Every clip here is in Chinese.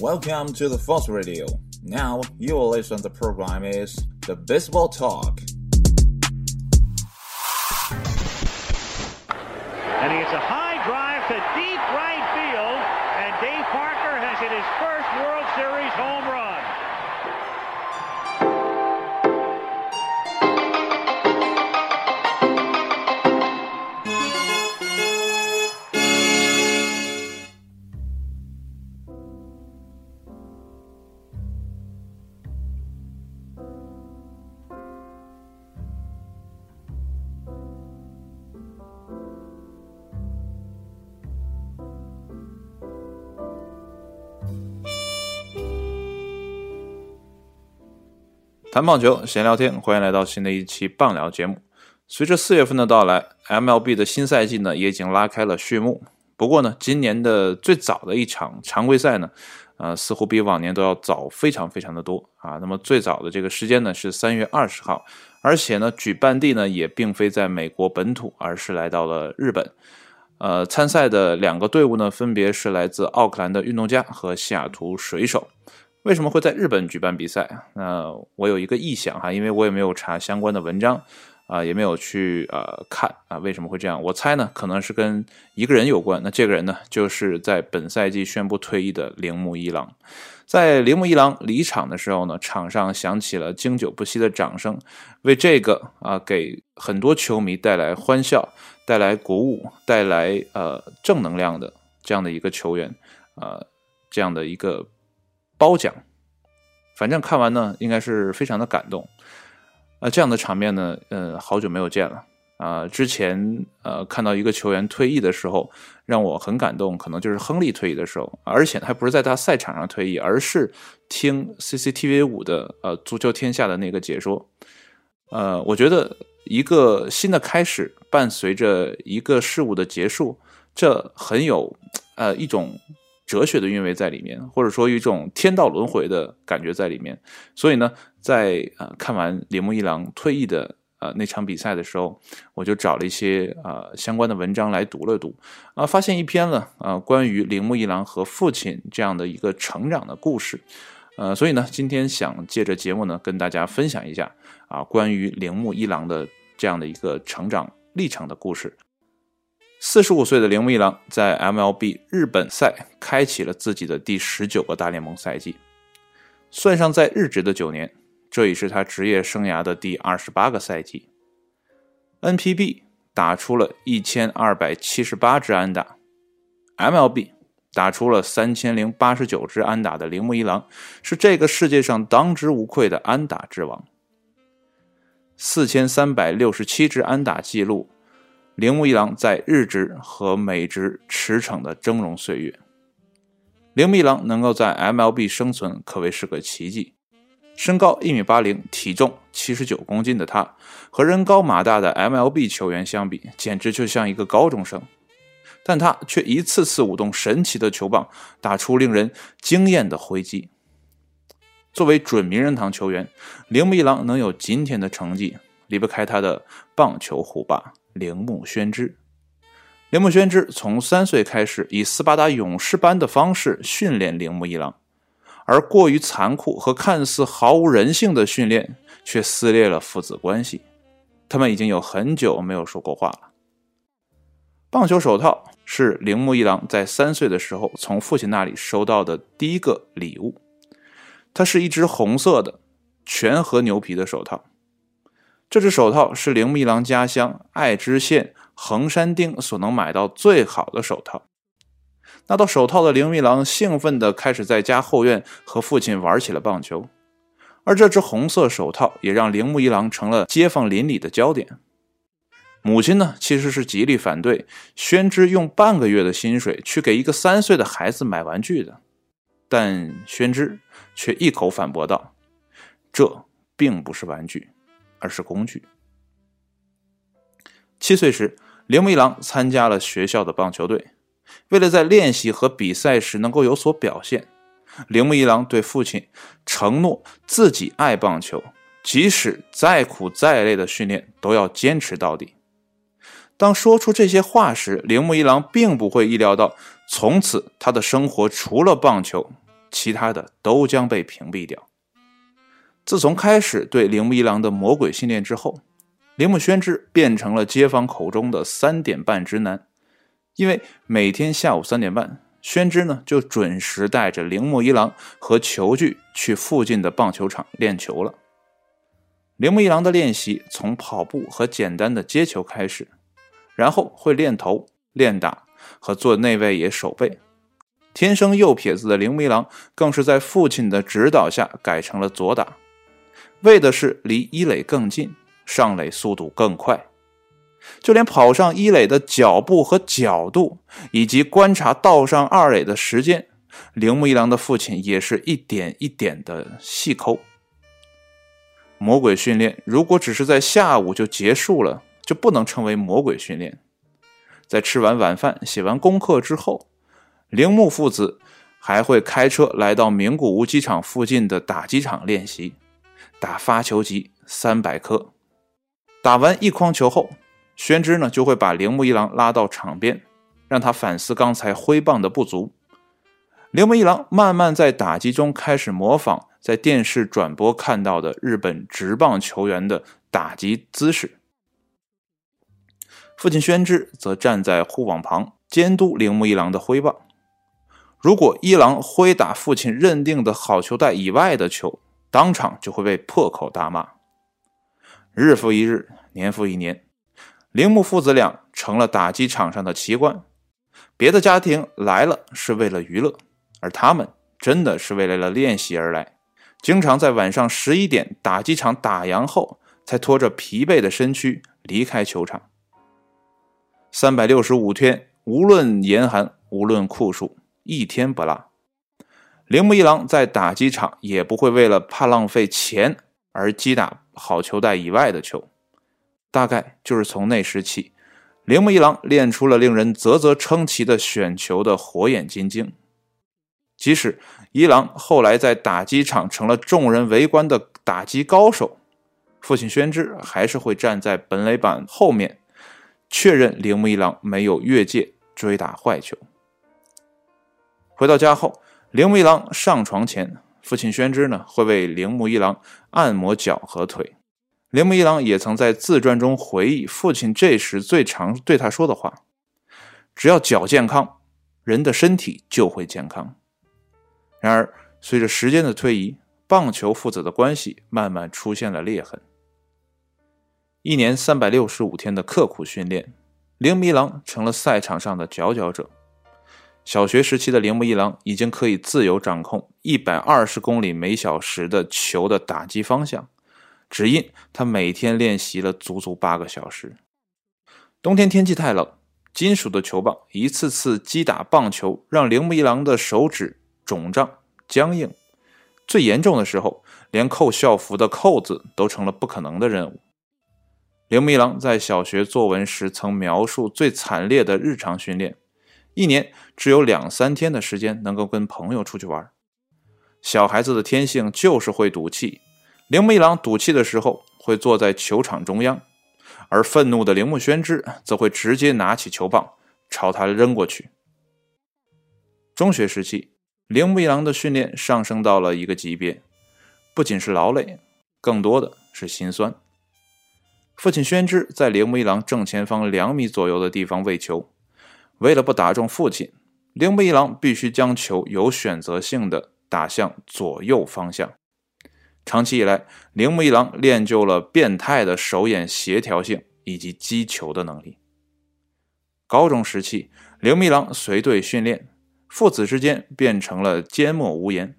Welcome to the Fox Radio. Now you will listen the program is the Baseball Talk. And he a 谈棒球，闲聊天，欢迎来到新的一期棒聊节目。随着四月份的到来，MLB 的新赛季呢也已经拉开了序幕。不过呢，今年的最早的一场常规赛呢，呃，似乎比往年都要早非常非常的多啊。那么最早的这个时间呢是三月二十号，而且呢，举办地呢也并非在美国本土，而是来到了日本。呃，参赛的两个队伍呢，分别是来自奥克兰的运动家和西雅图水手。为什么会在日本举办比赛？那我有一个臆想哈，因为我也没有查相关的文章，啊，也没有去呃看啊，为什么会这样？我猜呢，可能是跟一个人有关。那这个人呢，就是在本赛季宣布退役的铃木一郎。在铃木一郎离场的时候呢，场上响起了经久不息的掌声，为这个啊给很多球迷带来欢笑、带来鼓舞、带来呃正能量的这样的一个球员，呃，这样的一个。褒奖，反正看完呢，应该是非常的感动。啊，这样的场面呢，呃，好久没有见了啊。之前呃看到一个球员退役的时候，让我很感动，可能就是亨利退役的时候，而且还不是在他赛场上退役，而是听 CCTV 五的呃足球天下的那个解说。呃，我觉得一个新的开始伴随着一个事物的结束，这很有呃一种。哲学的韵味在里面，或者说一种天道轮回的感觉在里面。所以呢，在呃看完铃木一郎退役的呃那场比赛的时候，我就找了一些呃相关的文章来读了读，啊，发现一篇了啊关于铃木一郎和父亲这样的一个成长的故事。呃，所以呢，今天想借着节目呢，跟大家分享一下啊关于铃木一郎的这样的一个成长历程的故事。四十五岁的铃木一郎在 MLB 日本赛开启了自己的第十九个大联盟赛季，算上在日职的九年，这已是他职业生涯的第二十八个赛季。NPB 打出了一千二百七十八支安打，MLB 打出了三千零八十九支安打的铃木一郎是这个世界上当之无愧的安打之王。四千三百六十七支安打记录。铃木一郎在日职和美职驰骋的峥嵘岁月，铃木一郎能够在 MLB 生存可谓是个奇迹。身高一米八零，体重七十九公斤的他，和人高马大的 MLB 球员相比，简直就像一个高中生。但他却一次次舞动神奇的球棒，打出令人惊艳的挥击。作为准名人堂球员，铃木一郎能有今天的成绩，离不开他的棒球虎爸。铃木宣之，铃木宣之从三岁开始以斯巴达勇士般的方式训练铃木一郎，而过于残酷和看似毫无人性的训练却撕裂了父子关系。他们已经有很久没有说过话了。棒球手套是铃木一郎在三岁的时候从父亲那里收到的第一个礼物，它是一只红色的全和牛皮的手套。这只手套是铃木一郎家乡爱知县横山町所能买到最好的手套。拿到手套的铃木一郎兴奋地开始在家后院和父亲玩起了棒球，而这只红色手套也让铃木一郎成了街坊邻里的焦点。母亲呢，其实是极力反对宣之用半个月的薪水去给一个三岁的孩子买玩具的，但宣之却一口反驳道：“这并不是玩具。”而是工具。七岁时，铃木一郎参加了学校的棒球队。为了在练习和比赛时能够有所表现，铃木一郎对父亲承诺自己爱棒球，即使再苦再累的训练都要坚持到底。当说出这些话时，铃木一郎并不会意料到，从此他的生活除了棒球其他的都将被屏蔽掉。自从开始对铃木一郎的魔鬼训练之后，铃木宣之变成了街坊口中的三点半直男，因为每天下午三点半，宣之呢就准时带着铃木一郎和球具去附近的棒球场练球了。铃木一郎的练习从跑步和简单的接球开始，然后会练投、练打和做内外野守备。天生右撇子的铃木一郎更是在父亲的指导下改成了左打，为的是离一垒更近，上垒速度更快。就连跑上一垒的脚步和角度，以及观察道上二垒的时间，铃木一郎的父亲也是一点一点的细抠。魔鬼训练如果只是在下午就结束了，就不能称为魔鬼训练。在吃完晚饭、写完功课之后，铃木父子还会开车来到名古屋机场附近的打击场练习，打发球级三百颗。打完一筐球后，宣之呢就会把铃木一郎拉到场边，让他反思刚才挥棒的不足。铃木一郎慢慢在打击中开始模仿。在电视转播看到的日本职棒球员的打击姿势，父亲宣之则站在护网旁监督铃木一郎的挥棒。如果一郎挥打父亲认定的好球带以外的球，当场就会被破口大骂。日复一日，年复一年，铃木父子俩成了打击场上的奇观。别的家庭来了是为了娱乐，而他们真的是为了练习而来。经常在晚上十一点打击场打烊后，才拖着疲惫的身躯离开球场。三百六十五天，无论严寒，无论酷暑，一天不落。铃木一郎在打击场也不会为了怕浪费钱而击打好球带以外的球。大概就是从那时起，铃木一郎练出了令人啧啧称奇的选球的火眼金睛。即使一郎后来在打击场成了众人围观的打击高手，父亲宣之还是会站在本垒板后面，确认铃木一郎没有越界追打坏球。回到家后，铃木一郎上床前，父亲宣之呢会为铃木一郎按摩脚和腿。铃木一郎也曾在自传中回忆父亲这时最常对他说的话：“只要脚健康，人的身体就会健康。”然而，随着时间的推移，棒球父子的关系慢慢出现了裂痕。一年三百六十五天的刻苦训练，铃木一郎成了赛场上的佼佼者。小学时期的铃木一郎已经可以自由掌控一百二十公里每小时的球的打击方向，只因他每天练习了足足八个小时。冬天天气太冷，金属的球棒一次次击打棒球，让铃木一郎的手指。肿胀、僵硬，最严重的时候，连扣校服的扣子都成了不可能的任务。铃木一郎在小学作文时曾描述最惨烈的日常训练：一年只有两三天的时间能够跟朋友出去玩。小孩子的天性就是会赌气，铃木一郎赌气的时候会坐在球场中央，而愤怒的铃木宣之则会直接拿起球棒朝他扔过去。中学时期。铃木一郎的训练上升到了一个级别，不仅是劳累，更多的是心酸。父亲宣之在铃木一郎正前方两米左右的地方喂球，为了不打中父亲，铃木一郎必须将球有选择性的打向左右方向。长期以来，铃木一郎练就了变态的手眼协调性以及击球的能力。高中时期，铃木一郎随队训练。父子之间变成了缄默无言。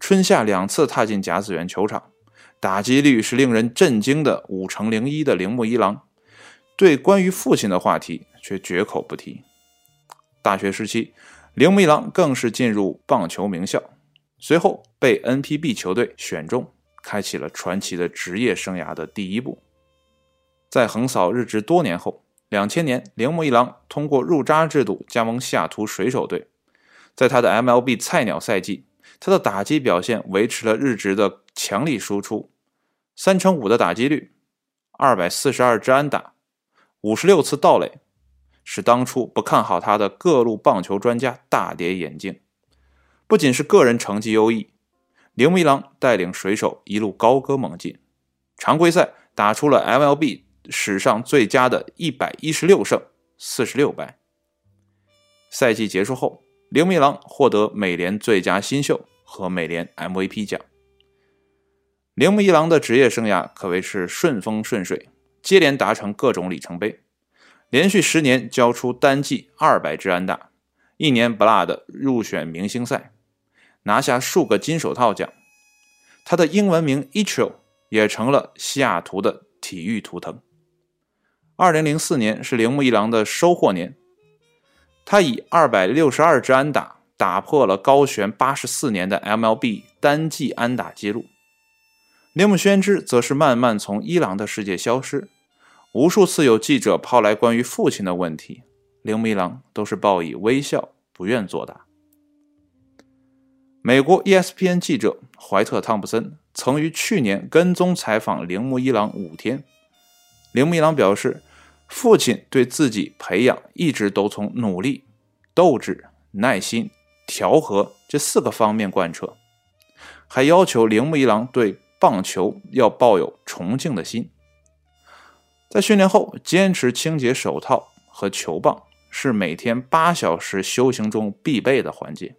春夏两次踏进甲子园球场，打击率是令人震惊的五成零一的铃木一郎，对关于父亲的话题却绝口不提。大学时期，铃木一郎更是进入棒球名校，随后被 NPB 球队选中，开启了传奇的职业生涯的第一步。在横扫日职多年后。两千年，铃木一郎通过入札制度加盟下图水手队。在他的 MLB 菜鸟赛季，他的打击表现维持了日职的强力输出，三成五的打击率，二百四十二支安打，五十六次盗垒，使当初不看好他的各路棒球专家大跌眼镜。不仅是个人成绩优异，铃木一郎带领水手一路高歌猛进，常规赛打出了 MLB 史上最佳的一百一十六胜四十六败。赛季结束后，铃木一郎获得美联最佳新秀和美联 MVP 奖。铃木一郎的职业生涯可谓是顺风顺水，接连达成各种里程碑，连续十年交出单季二百支安打，一年不落的入选明星赛，拿下数个金手套奖。他的英文名 Ichiro 也成了西雅图的体育图腾。二零零四年是铃木一郎的收获年，他以二百六十二支安打打破了高悬八十四年的 MLB 单季安打纪录。铃木宣之则是慢慢从伊朗的世界消失，无数次有记者抛来关于父亲的问题，铃木一郎都是报以微笑，不愿作答。美国 ESPN 记者怀特·汤普森曾于去年跟踪采访铃木一郎五天，铃木一郎表示，父亲对自己培养一直都从努力、斗志、耐心、调和这四个方面贯彻，还要求铃木一郎对。棒球要抱有崇敬的心，在训练后坚持清洁手套和球棒，是每天八小时修行中必备的环节。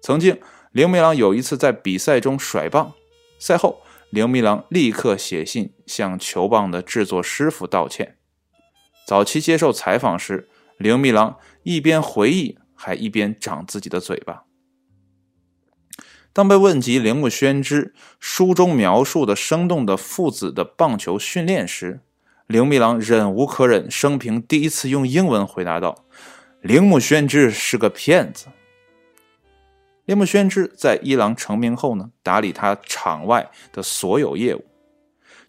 曾经，铃木郎有一次在比赛中甩棒，赛后，铃木郎立刻写信向球棒的制作师傅道歉。早期接受采访时，铃木郎一边回忆，还一边长自己的嘴巴。当被问及铃木宣之书中描述的生动的父子的棒球训练时，铃木一郎忍无可忍，生平第一次用英文回答道：“铃木宣之是个骗子。”铃木宣之在一郎成名后呢，打理他场外的所有业务，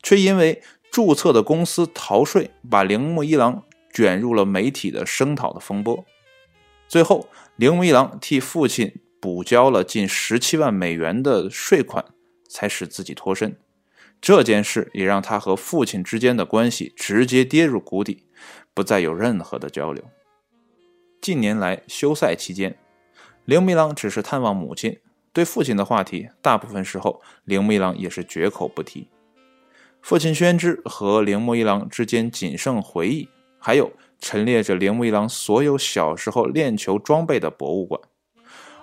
却因为注册的公司逃税，把铃木一郎卷入了媒体的声讨的风波。最后，铃木一郎替父亲。补交了近十七万美元的税款，才使自己脱身。这件事也让他和父亲之间的关系直接跌入谷底，不再有任何的交流。近年来休赛期间，铃木一郎只是探望母亲，对父亲的话题，大部分时候铃木一郎也是绝口不提。父亲宣之和铃木一郎之间仅剩回忆，还有陈列着铃木一郎所有小时候练球装备的博物馆。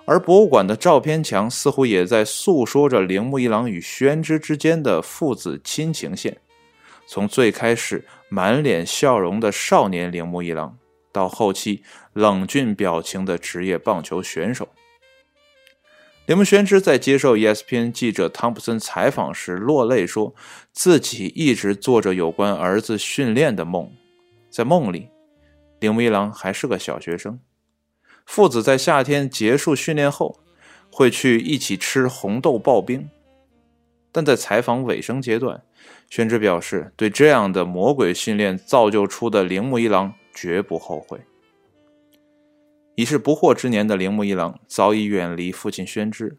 而博物馆的照片墙似乎也在诉说着铃木一郎与宣之之间的父子亲情线。从最开始满脸笑容的少年铃木一郎，到后期冷峻表情的职业棒球选手，铃木宣之在接受 ESPN 记者汤普森采访时落泪，说自己一直做着有关儿子训练的梦，在梦里，铃木一郎还是个小学生。父子在夏天结束训练后，会去一起吃红豆刨冰。但在采访尾声阶段，宣之表示，对这样的魔鬼训练造就出的铃木一郎绝不后悔。已是不惑之年的铃木一郎早已远离父亲宣之，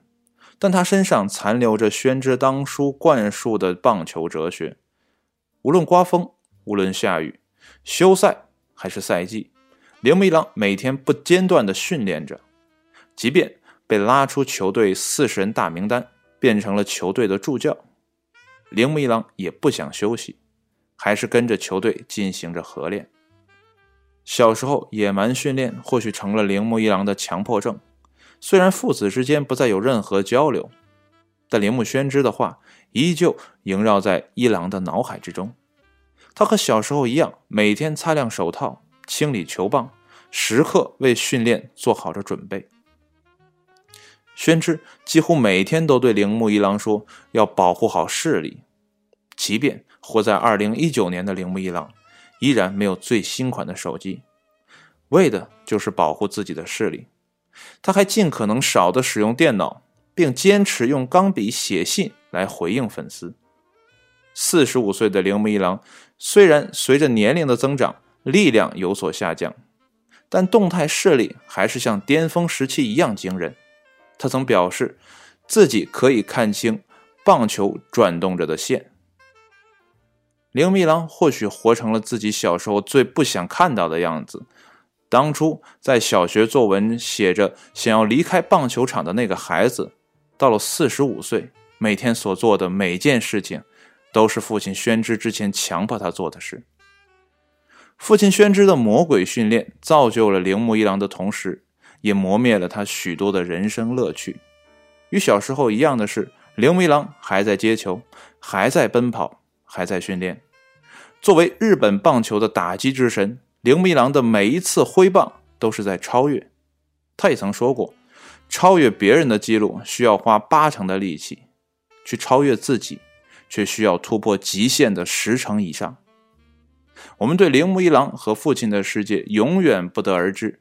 但他身上残留着宣之当初灌输的棒球哲学：无论刮风，无论下雨，休赛还是赛季。铃木一郎每天不间断地训练着，即便被拉出球队四十人大名单，变成了球队的助教，铃木一郎也不想休息，还是跟着球队进行着合练。小时候野蛮训练或许成了铃木一郎的强迫症。虽然父子之间不再有任何交流，但铃木宣之的话依旧萦绕在一郎的脑海之中。他和小时候一样，每天擦亮手套。清理球棒，时刻为训练做好着准备。宣之几乎每天都对铃木一郎说：“要保护好视力。”即便活在二零一九年的铃木一郎，依然没有最新款的手机，为的就是保护自己的视力。他还尽可能少的使用电脑，并坚持用钢笔写信来回应粉丝。四十五岁的铃木一郎，虽然随着年龄的增长，力量有所下降，但动态视力还是像巅峰时期一样惊人。他曾表示，自己可以看清棒球转动着的线。铃木郎或许活成了自己小时候最不想看到的样子，当初在小学作文写着想要离开棒球场的那个孩子，到了四十五岁，每天所做的每件事情，都是父亲宣之之前强迫他做的事。父亲宣之的魔鬼训练，造就了铃木一郎的同时，也磨灭了他许多的人生乐趣。与小时候一样的是，铃木一郎还在接球，还在奔跑，还在训练。作为日本棒球的打击之神。铃木一郎的每一次挥棒都是在超越，他也曾说过，超越别人的记录需要花八成的力气，去超越自己，却需要突破极限的十成以上。我们对铃木一郎和父亲的世界永远不得而知，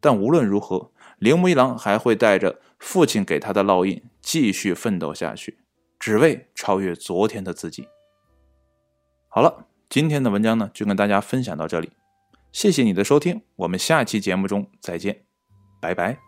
但无论如何，铃木一郎还会带着父亲给他的烙印继续奋斗下去，只为超越昨天的自己。好了，今天的文章呢，就跟大家分享到这里。谢谢你的收听，我们下期节目中再见，拜拜。